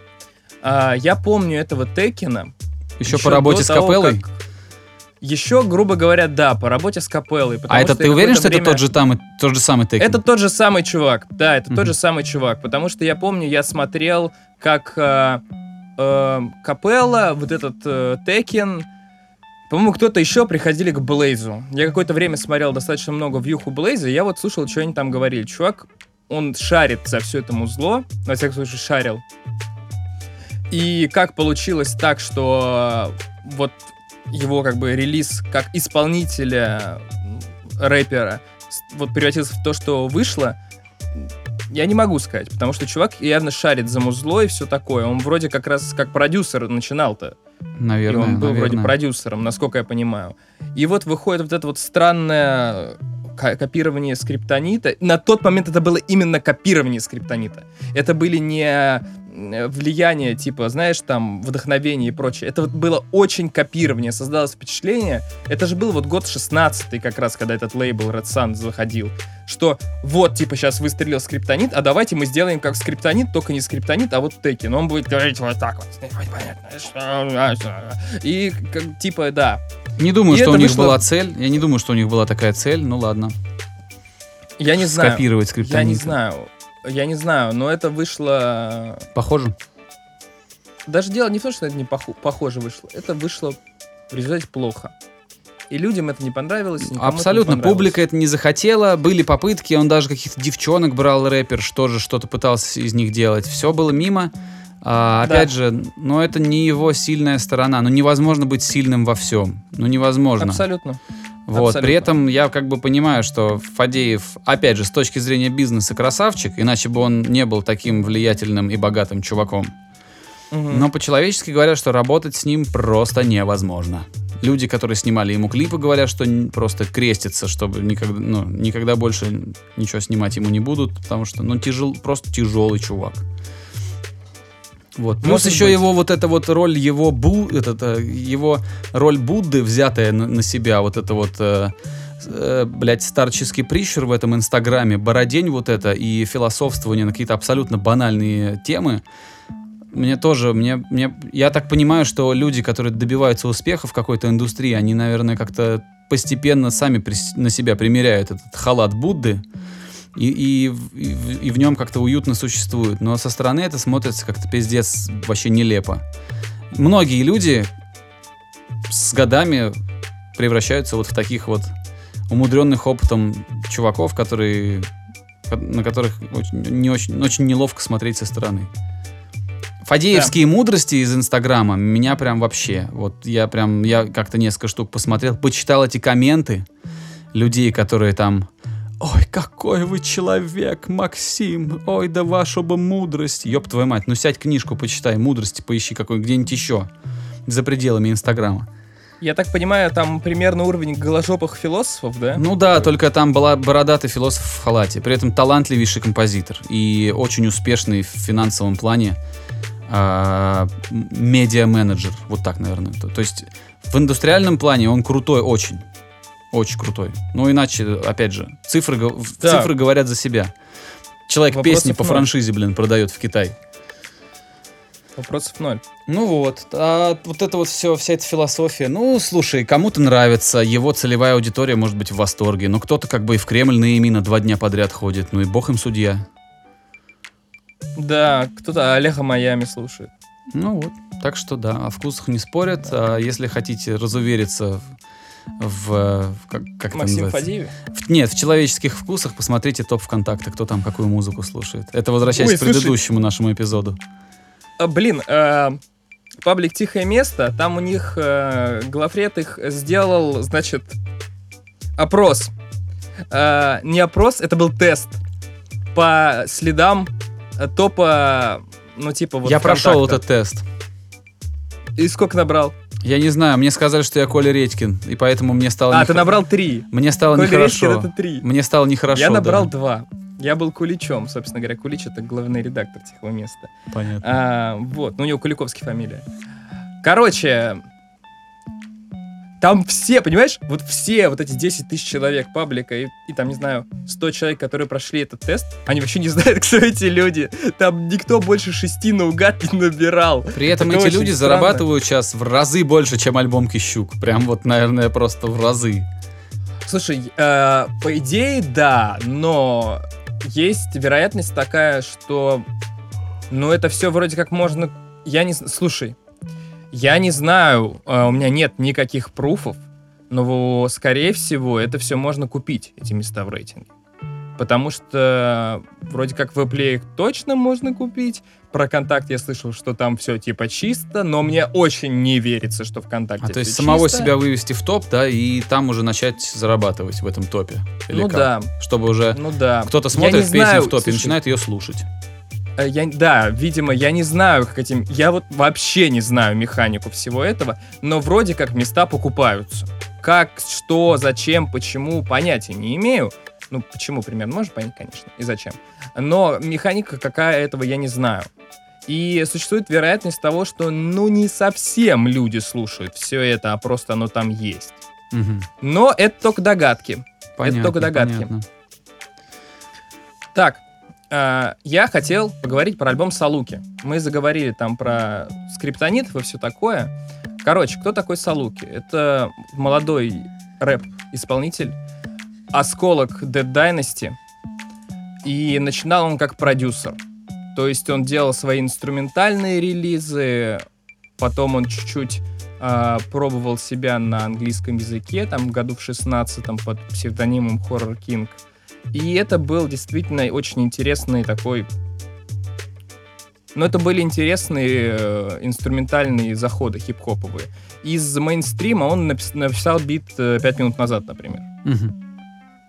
А, я помню этого Текина. Еще, по работе с того, капеллой. как- Еще, грубо говоря, да, по работе с капеллой. А это ты уверен, что это время- тот же, там, тот же самый Tekken? Это тот же самый чувак, да, это Мгм. тот же самый чувак, потому что я помню, я смотрел, как э, э, Капелла, вот этот э, Текен, по-моему, кто-то еще приходили к Блейзу. Я какое-то время смотрел достаточно много вьюху Блейза, и я вот слушал, что они там говорили. Чувак, он шарит за все это музло, во всяком случае, шарил. И как получилось так, что э, вот его как бы релиз как исполнителя рэпера вот превратился в то, что вышло, я не могу сказать, потому что чувак явно шарит за музло и все такое. Он вроде как раз как продюсер начинал-то. Наверное, и он был вроде наверное. продюсером, насколько я понимаю. И вот выходит вот это вот странное ко- копирование скриптонита. На тот момент это было именно копирование скриптонита. Это были не э, влияние, типа, знаешь, там, вдохновение и прочее. Это вот было очень копирование. Создалось впечатление. Это же был вот год 16 как раз, когда этот лейбл Red Sun заходил. Что вот, типа, сейчас выстрелил скриптонит, а давайте мы сделаем как скриптонит, только не скриптонит, а вот теки. Но он будет говорить вот так вот. И, как, типа, да. Не думаю, И что у них вышло- была цель. Я не думаю, что у них была такая цель. Ну ладно. Я не знаю. Скопировать Я скриптонит. не знаю. Я не знаю, но это вышло... Похоже? Даже дело не в том, что это не поху- похоже вышло. Это вышло в результате плохо. И людям это не понравилось. никому это не Абсолютно. понравилось. Публика это не захотела. Были попытки. Он даже каких-то девчонок брал рэпер, что же что-то пытался из них делать. Все было мимо. А, Да. опять же, но это не его сильная сторона. Ну невозможно быть сильным во всем. Ну невозможно. Абсолютно. Вот. При абсолютно. этом я как бы понимаю, что Фадеев, опять же, с точки зрения бизнеса красавчик, иначе бы он не был таким влиятельным и богатым чуваком. Мгм. Но по-человечески говорят, что работать с ним просто невозможно. Люди, которые снимали ему клипы, говорят, что просто крестятся, чтобы никогда, ну, никогда больше ничего снимать ему не будут, потому что, ну, тяжел, просто тяжелый чувак. Вот. Плюс Может еще быть. его вот эта вот роль его Бу, этот, э, его роль Будды, взятая на, на себя, вот это вот, э, э, блядь, старческий прищур в этом инстаграме, бородень вот это и философствование на какие-то абсолютно банальные темы, мне тоже, мне, мне, я так понимаю, что люди, которые добиваются успеха в какой-то индустрии, они, наверное, как-то постепенно сами прис- на себя примеряют этот халат Будды и, и, в- и в- и в нем как-то уютно существуют. Но со стороны это смотрится как-то пиздец вообще нелепо. Многие люди с годами превращаются вот в таких вот умудренных опытом чуваков, которые, ко- на которых очень, не очень, очень неловко смотреть со стороны. Фадеевские мудрости из Инстаграма меня прям вообще, вот я прям, я как-то несколько штук посмотрел, почитал эти комменты людей, которые там, ой, какой вы человек, Максим, ой, да ваша бы мудрость, ёб твою мать, ну сядь книжку, почитай, мудрости поищи какой где-нибудь еще, за пределами Инстаграма. Я так понимаю, там примерно уровень голожопых философов, да? Ну да, только там была бородатый философ в халате, при этом талантливейший композитор и очень успешный в финансовом плане а, медиа-менеджер, вот так, наверное. То, то есть в индустриальном плане он крутой очень, очень крутой. Ну иначе, опять же, цифры, Да. цифры говорят за себя. Человек Вопросов песни по ноль. франшизе, блин, продает в Китай. Вопросов ноль. Ну вот, а вот это вот все, вся эта философия. Ну, слушай, кому-то нравится, его целевая аудитория может быть в восторге, но кто-то как бы и в Кремль на Емина два дня подряд ходит, ну и бог им судья. Да, кто-то Олега Майами слушает. Ну вот, так что да, о вкусах не спорят. А если хотите разувериться в, как, как Максим называется? Фадеев. В- нет, в человеческих вкусах посмотрите топ ВКонтакте, кто там какую музыку слушает. Это возвращаясь Ой, к слушай. предыдущему нашему эпизоду. А, блин, э, паблик «Тихое место», там у них э, главред их сделал, значит, опрос. Э, не опрос, это был тест по следам топа, ну, типа вот Я прошел «ВКонтакта». этот тест. И сколько набрал? Я не знаю, мне сказали, что я Коля Редькин, и поэтому мне стало А, нехо- ты набрал три. Мне стало Коля нехорошо. Редькин — это три. Мне стало нехорошо. Я набрал да. два. Я был Куличом, собственно говоря. Кулич — это главный редактор «Тихого места». Понятно. А, вот, ну у него Куликовский фамилия. Короче, Там все, понимаешь, вот все вот эти 10 тысяч человек паблика и, и там, не знаю, 100 человек, которые прошли этот тест, они вообще не знают, кто эти люди. Там никто больше шести наугад не набирал. При этом Это эти люди странно. зарабатывают сейчас в разы больше, чем альбом Кищук. Прям вот, наверное, просто в разы. Слушай, э, по идее, да, но есть вероятность такая, что, ну, это все вроде как можно... Я не... Слушай, я не знаю, э, у меня нет никаких пруфов, но, скорее всего, это все можно купить, эти места в рейтинге. Потому что вроде как в Apple их точно можно купить. Про контакт я слышал, что там все типа чисто, но мне очень не верится, что ВКонтакте А то есть всё самого чисто. себя вывести в топ, да, и там уже начать зарабатывать в этом топе. Или Ну как? да, Чтобы уже ну да. кто-то смотрит песню знаю, в топе и начинает ее слушать. Э, Я, да, видимо, я не знаю, как этим... Я вот вообще не знаю механику всего этого, но вроде как места покупаются. Как, что, зачем, почему, понятия не имею. Ну, почему примерно можно понять, конечно, и зачем. Но механика какая этого я не знаю. И существует вероятность того, что, ну, не совсем люди слушают все это, а просто оно там есть. Мгм. Но это только догадки. Понятно, только догадки. понятно. Так, э, я хотел поговорить про альбом Салуки. Мы заговорили там про скриптонитов и все такое. Короче, кто такой Салуки? Это молодой рэп-исполнитель, осколок Dead Dynasty. И начинал он как продюсер. То есть он делал свои инструментальные релизы, потом он чуть-чуть а, пробовал себя на английском языке, там году в 16-м под псевдонимом Horror King. И это был действительно очень интересный такой... Ну, это были интересные э, инструментальные заходы хип-хоповые. Из мейнстрима он напис- написал бит э, 5 минут назад, например. Мгм.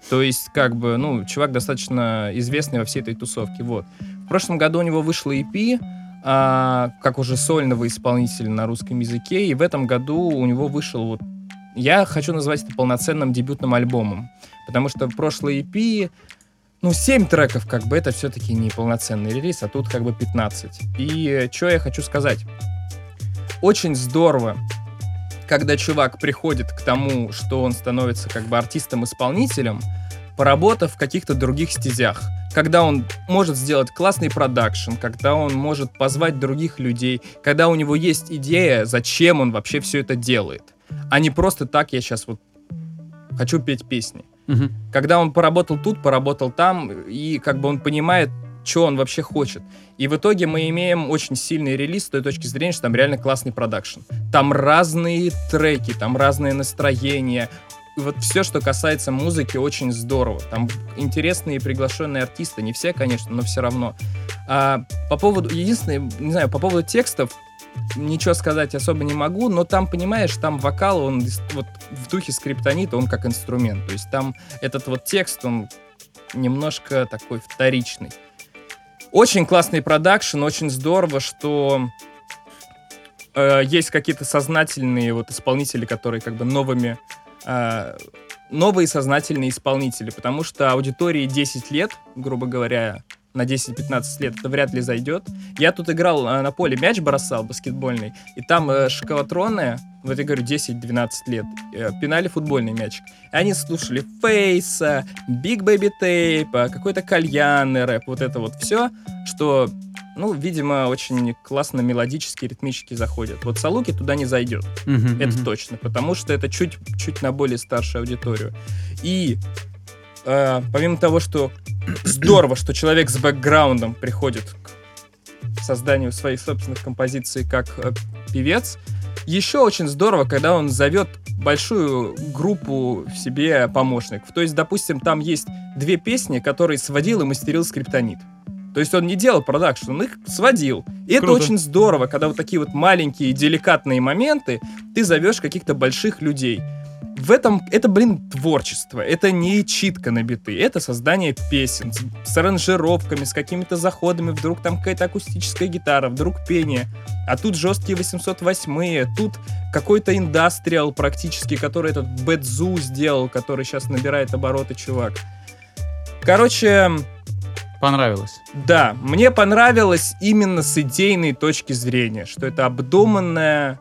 То есть, как бы, ну, чувак достаточно известный во всей этой тусовке, вот. В прошлом году у него вышло EP, а, как уже сольного исполнителя на русском языке, и в этом году у него вышел вот... Я хочу назвать это полноценным дебютным альбомом, потому что прошлый EP, ну, 7 треков, как бы, это все-таки не полноценный релиз, а тут как бы 15. И что я хочу сказать? Очень здорово, когда чувак приходит к тому, что он становится как бы артистом-исполнителем, поработав в каких-то других стезях. Когда он может сделать классный продакшн, когда он может позвать других людей, когда у него есть идея, зачем он вообще все это делает. А не просто так я сейчас вот хочу петь песни. Мгм. Когда он поработал тут, поработал там, и как бы он понимает, что он вообще хочет. И в итоге мы имеем очень сильный релиз с той точки зрения, что там реально классный продакшн. Там разные треки, там разное настроение. И вот все, что касается музыки, очень здорово. Там интересные приглашенные артисты, не все, конечно, но все равно. А, по поводу, единственное, не знаю, по поводу текстов, ничего сказать особо не могу, но там, понимаешь, там вокал, он вот в духе скриптонита, он как инструмент. То есть там этот вот текст, он немножко такой вторичный. Очень классный продакшн, очень здорово, что э, есть какие-то сознательные вот исполнители, которые как бы новыми э, новые сознательные исполнители, потому что аудитории 10 лет, грубо говоря, на 10-15 лет это вряд ли зайдет. Я тут играл э, на поле, мяч бросал баскетбольный, и там э, шоколатроны, вот я говорю, 10-12 лет, э, пинали футбольный мячик. И они слушали Фейса, Биг Бэби Тейпа, какой-то кальянный рэп, вот это вот все, что, ну, видимо, очень классно мелодически, ритмически заходит. Вот Салуки туда не зайдет. Это точно, потому что это чуть, чуть на более старшую аудиторию. И э, помимо того, что здорово, что человек с бэкграундом приходит к созданию своих собственных композиций как э, певец, еще очень здорово, когда он зовет большую группу в себе помощников. То есть, допустим, там есть две песни, которые сводил и мастерил скриптонит. То есть он не делал продакшн, он их сводил. И это Круто. очень здорово, когда вот такие вот маленькие деликатные моменты ты зовешь каких-то больших людей. В этом, это, блин, творчество. Это не читка на биты. Это создание песен с, с аранжировками, с какими-то заходами. Вдруг там какая-то акустическая гитара, вдруг пение. А тут жесткие 808 тут какой-то индастриал практически, который этот Бэдзу сделал, который сейчас набирает обороты, чувак. Короче, Понравилось. да, мне понравилось именно с идейной точки зрения, что это обдуманная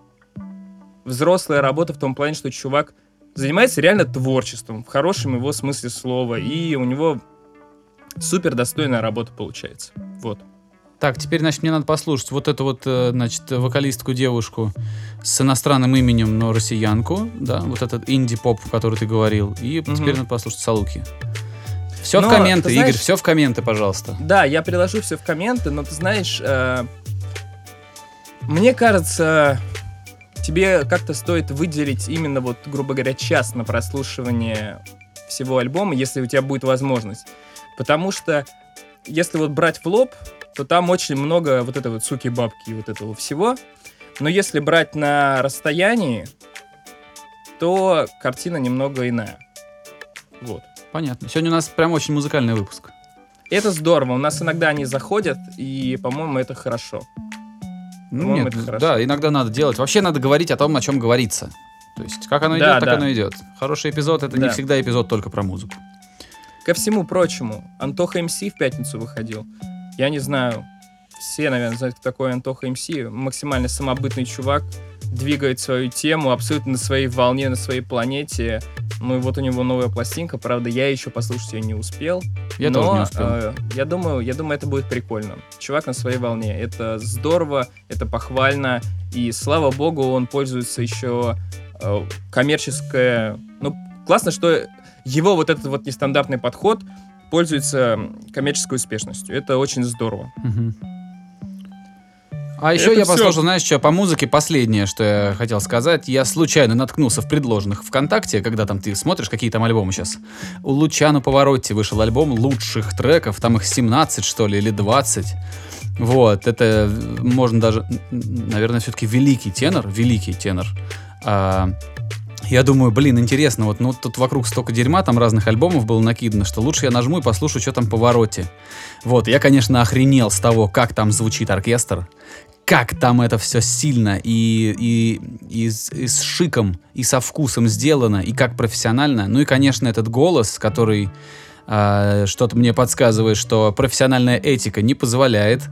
взрослая работа в том плане, что чувак занимается реально творчеством, в хорошем его смысле слова, и у него супер достойная работа получается. Вот. Так, теперь, значит, мне надо послушать вот эту вот, э, значит, вокалистку девушку с иностранным именем, но россиянку, да, вот этот инди-поп, который ты говорил, и Мгм. теперь надо послушать Салуки. Все в Но, комменты, ты знаешь- Игорь, все в комменты, пожалуйста. Да, я приложу все в комменты, но ты знаешь, э, мне кажется, тебе как-то стоит выделить именно вот, грубо говоря, час на прослушивание всего альбома, если у тебя будет возможность. Потому что если вот брать в лоб, то там очень много вот этой вот суки-бабки и вот этого всего. Но если брать на расстоянии, то картина немного иная. Вот. Понятно. Сегодня у нас прям очень музыкальный выпуск. Это здорово. У нас иногда они заходят, и, по-моему, это хорошо. Ну, нет, да, иногда надо делать. Вообще надо говорить о том, о чем говорится. То есть, как оно идет, Да, так да. оно идет. Хороший эпизод это не Да. всегда эпизод только про музыку. Ко всему прочему, Антоха МС в пятницу выходил. Я не знаю, все, наверное, знают, кто такой Антоха МС. Максимально самобытный чувак, двигает свою тему абсолютно на своей волне, на своей планете. Ну и вот у него новая пластинка, правда, я еще послушать ее не успел. Я но, тоже не успел. э, я думаю, я думаю, это будет прикольно. Чувак на своей волне. Это здорово, это похвально. И слава богу, он пользуется еще э, коммерческое. Ну, классно, что его вот этот вот нестандартный подход пользуется коммерческой успешностью. Это очень здорово. Мгм. А еще Это я послушал, знаешь, что по музыке последнее, что я хотел сказать. Я случайно наткнулся в предложенных ВКонтакте, когда там ты смотришь, какие там альбомы сейчас. У Лучано Поворотти вышел альбом лучших треков, там их 17, что ли, или 20. Вот, это можно даже, наверное, все-таки великий тенор, великий тенор. А, я думаю, блин, интересно, вот ну, тут вокруг столько дерьма, там разных альбомов было накидано, что лучше я нажму и послушаю, что там по Повороте. Вот, я, конечно, охренел с того, как там звучит оркестр, как там это все сильно и, и, и, с, и с шиком, и со вкусом сделано, и как профессионально. Ну и, конечно, этот голос, который а, что-то мне подсказывает, что профессиональная этика не позволяет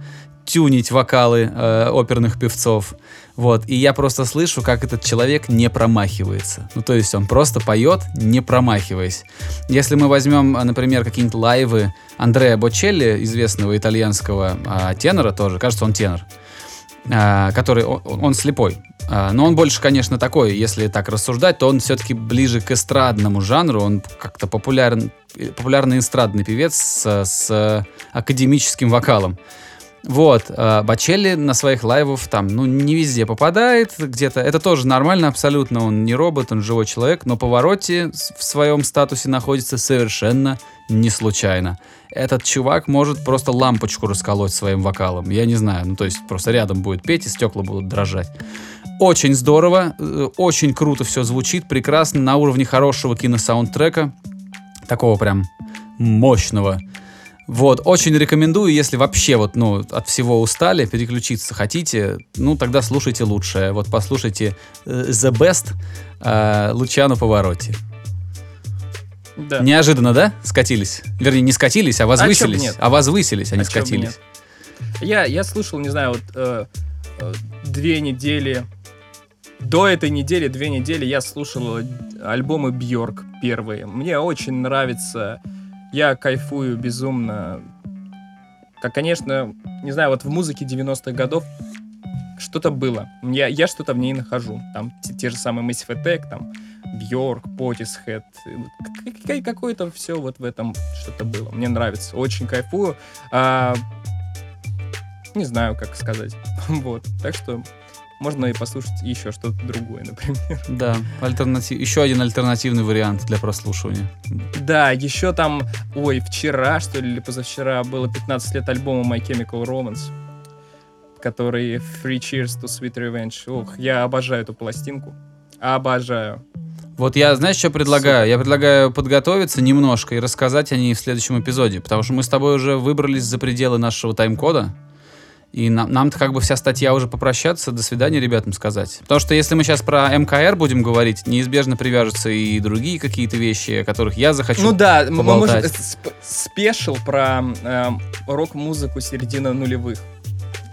тюнить вокалы э, оперных певцов. Вот. И я просто слышу, как этот человек не промахивается. Ну, то есть он просто поет, не промахиваясь. Если мы возьмем, например, какие-нибудь лайвы Андреа Бочелли, известного итальянского а, тенора тоже, кажется, он тенор, который, он, он слепой. А, но он больше, конечно, такой, если так рассуждать, то он все-таки ближе к эстрадному жанру, он как-то популярен, популярный эстрадный певец с, с академическим вокалом. Вот, а, Бачелли на своих лайвах там, ну, не везде попадает где-то. Это тоже нормально абсолютно, он не робот, он живой человек, но Повороте в своем статусе находится совершенно не случайно. Этот чувак может просто лампочку расколоть своим вокалом. Я не знаю, ну, то есть просто рядом будет петь, и стекла будут дрожать. Очень здорово, э, очень круто все звучит, прекрасно, на уровне хорошего киносаундтрека, такого прям мощного. Вот, очень рекомендую, если вообще вот, ну, от всего устали, переключиться хотите, ну, тогда слушайте лучшее. Вот послушайте э, The Best э, Лучано Повороте. Да. Неожиданно, да? Скатились? Вернее, не скатились, а возвысились. нет? А возвысились, а не А бы скатились. нет? Я, я слушал, не знаю, вот э, э, две недели. До этой недели, две недели я слушал э, альбомы Бьорк первые. Мне очень нравится. Я кайфую безумно. Как, конечно, не знаю, вот в музыке 90-х годов что-то было. Я, я что-то в ней нахожу. Там те, те же самые Massive Attack, там Бьорк, Потисхед. Какое-то все вот в этом что-то было. Мне нравится. Очень кайфую. А, не знаю, как сказать. вот. Так что можно и послушать еще что-то другое, например. Да, альтернатив... еще один альтернативный вариант для прослушивания. Да, еще там, ой, вчера, что ли, или позавчера было 15 лет альбома My Chemical Romance, который Free Cheers to Sweet Revenge. Ох, я обожаю эту пластинку. Обожаю. Вот я, знаешь, что предлагаю? Я предлагаю подготовиться немножко и рассказать о ней в следующем эпизоде, потому что мы с тобой уже выбрались за пределы нашего тайм-кода, и нам, нам-то как бы вся статья уже попрощаться, до свидания ребятам сказать. Потому что если мы сейчас про МКР будем говорить, неизбежно привяжутся и другие какие-то вещи, о которых я захочу ну да, мы можем сп- спешил про эм, рок-музыку середины нулевых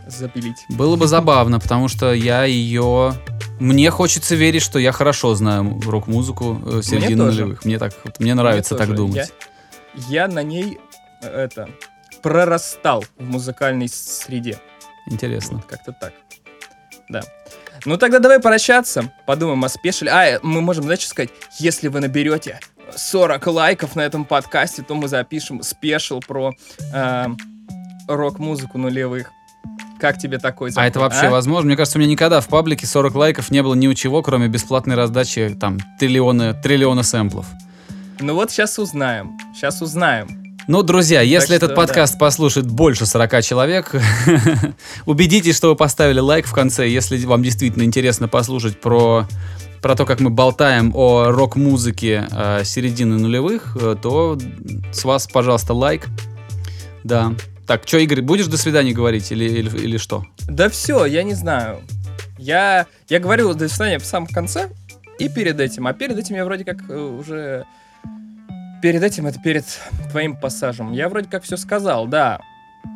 запилить. Было бы забавно, потому что я ее Мне хочется верить, что я хорошо знаю рок-музыку э, середины тоже. нулевых. Мне так, вот мне нравится Мне так тоже. думать. Я, я на ней э, это прорастал в музыкальной среде. Интересно. Вот как-то так. Да. Ну тогда давай прощаться. Подумаем о спешле. А, мы можем, что сказать, если вы наберете 40 лайков на этом подкасте, то мы запишем спешл про э, рок-музыку нулевых. Как тебе такой А закон, это вообще возможно? Мне кажется, у меня никогда в паблике 40 лайков не было ни у чего, кроме бесплатной раздачи там триллиона, триллиона сэмплов. Ну вот сейчас узнаем. Сейчас узнаем. Ну, друзья, если что, этот подкаст послушает больше 40 человек, убедитесь, что вы поставили лайк в конце. Если вам действительно интересно послушать про, про то, как мы болтаем о рок-музыке э, середины нулевых, э, то с вас, пожалуйста, лайк. Да. Так, что, Игорь, будешь до свидания говорить или, или, или что? Да все, я не знаю. Я, я говорил до свидания в самом конце и перед этим. А перед этим я вроде как э, уже... Перед этим это перед твоим пассажем. Я вроде как все сказал, да.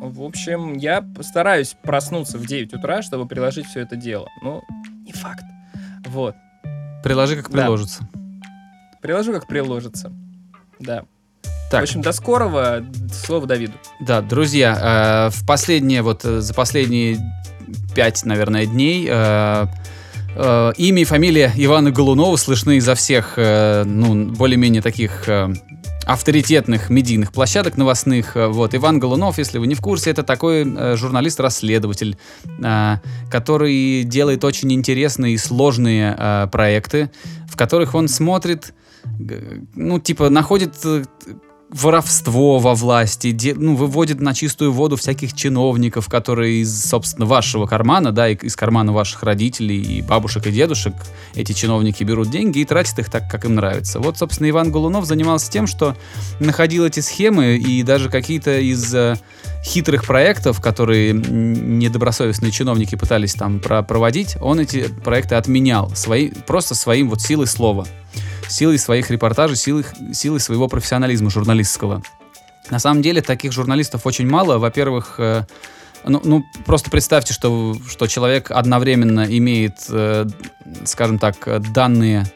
В общем, я постараюсь проснуться в 9 утра, чтобы приложить все это дело. Ну, не факт. Вот. Приложи, как Да. приложится. Приложу, как приложится. Да. Так. В общем, до скорого. Слово Давиду. Да, друзья, э, в последние, вот э, за последние пять, наверное, дней э, э, имя и фамилия Ивана Голунова слышны изо всех, э, ну, более-менее таких авторитетных медийных площадок новостных. Э, Вот, Иван Голунов, если вы не в курсе, это такой э, журналист-расследователь, э, который делает очень интересные и сложные э, проекты, в которых он смотрит, ну, типа, находит э, воровство во власти, де- ну, выводит на чистую воду всяких чиновников, которые из, собственно, вашего кармана, да, и из кармана ваших родителей и бабушек и дедушек эти чиновники берут деньги и тратят их так, как им нравится. Вот, собственно, Иван Голунов занимался тем, что находил эти схемы и даже какие-то из э, хитрых проектов, которые недобросовестные чиновники пытались там про- проводить, он эти проекты отменял свои, просто своим вот силой слова силой своих репортажей, силой, силой своего профессионализма журналистского. На самом деле таких журналистов очень мало. Во-первых, э, ну, ну, просто представьте, что, что человек одновременно имеет, э, скажем так, данные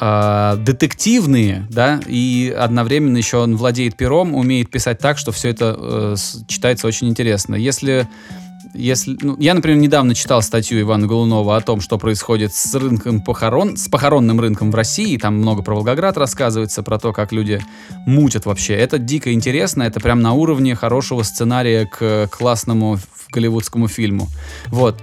э, детективные, да, и одновременно еще он владеет пером, умеет писать так, что все это читается очень интересно. Если если, ну, я, например, недавно читал статью Ивана Голунова о том, что происходит с рынком похорон, с похоронным рынком в России. Там много про Волгоград рассказывается, про то, как люди мутят вообще. Это дико интересно, это прям на уровне хорошего сценария к классному голливудскому фильму. Вот.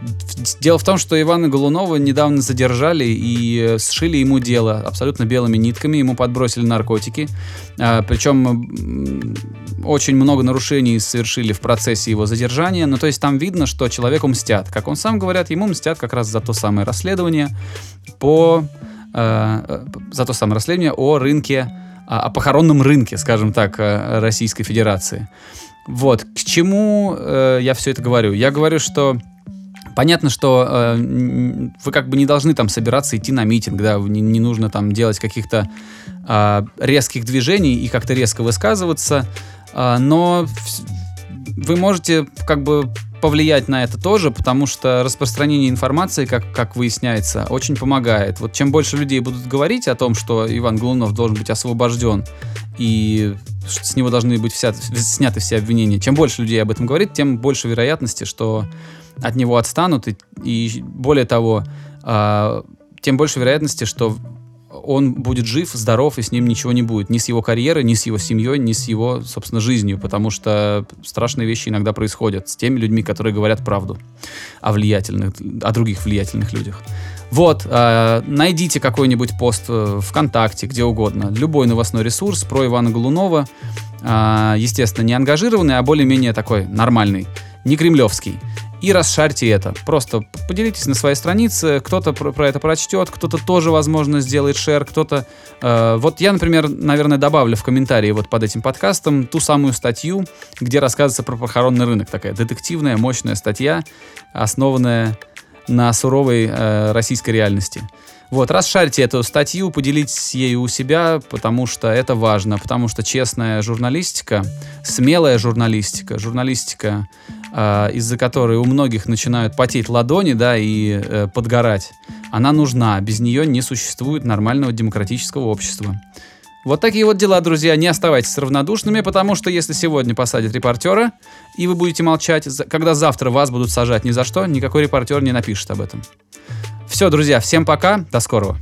Дело в том, что Ивана Голунова недавно задержали и сшили ему дело абсолютно белыми нитками, ему подбросили наркотики. А, причем очень много нарушений совершили в процессе его задержания. Ну, то есть там видно, что человеку мстят. Как он сам говорят, ему мстят как раз за то самое расследование по... э, э, за то самое расследование о рынке, о, похоронном рынке, скажем так, э, Российской Федерации. Вот, к чему я все это говорю? Я говорю, что Понятно, что э, вы как бы не должны там собираться идти на митинг, да, не, не нужно там делать каких-то а, резких движений и как-то резко высказываться, а, но вы можете как бы повлиять на это тоже, потому что распространение информации, как, как выясняется, очень помогает. Вот чем больше людей будут говорить о том, что Иван Голунов должен быть освобожден и с него должны быть вся, сняты все обвинения, чем больше людей об этом говорит, тем больше вероятности, что от него отстанут, и, и более того, а, тем больше вероятности, что он будет жив, здоров, и с ним ничего не будет. Ни с его карьерой, ни с его семьей, ни с его, собственно, жизнью. Потому что страшные вещи иногда происходят с теми людьми, которые говорят правду о влиятельных, о других влиятельных людях. Вот, э, найдите какой-нибудь пост э, ВКонтакте, где угодно. Любой новостной ресурс про Ивана Голунова. Э, естественно, не ангажированный, а более-менее такой нормальный, не кремлевский и расшарьте это. Просто поделитесь на своей странице, кто-то про, про это прочтет, кто-то тоже, возможно, сделает шер, кто-то... э, вот я, например, наверное, добавлю в комментарии вот под этим подкастом ту самую статью, где рассказывается про похоронный рынок. Такая детективная, мощная статья, основанная на суровой э, российской реальности. Вот, расшарьте эту статью, поделитесь ею у себя, потому что это важно, потому что честная журналистика, смелая журналистика, журналистика, э, из-за которой у многих начинают потеть ладони, да, и э, подгорать, она нужна. Без нее не существует нормального демократического общества. Вот такие вот дела, друзья. Не оставайтесь равнодушными, потому что если сегодня посадят репортера, и вы будете молчать, когда завтра вас будут сажать ни за что, никакой репортер не напишет об этом. Все, друзья, всем пока, до скорого.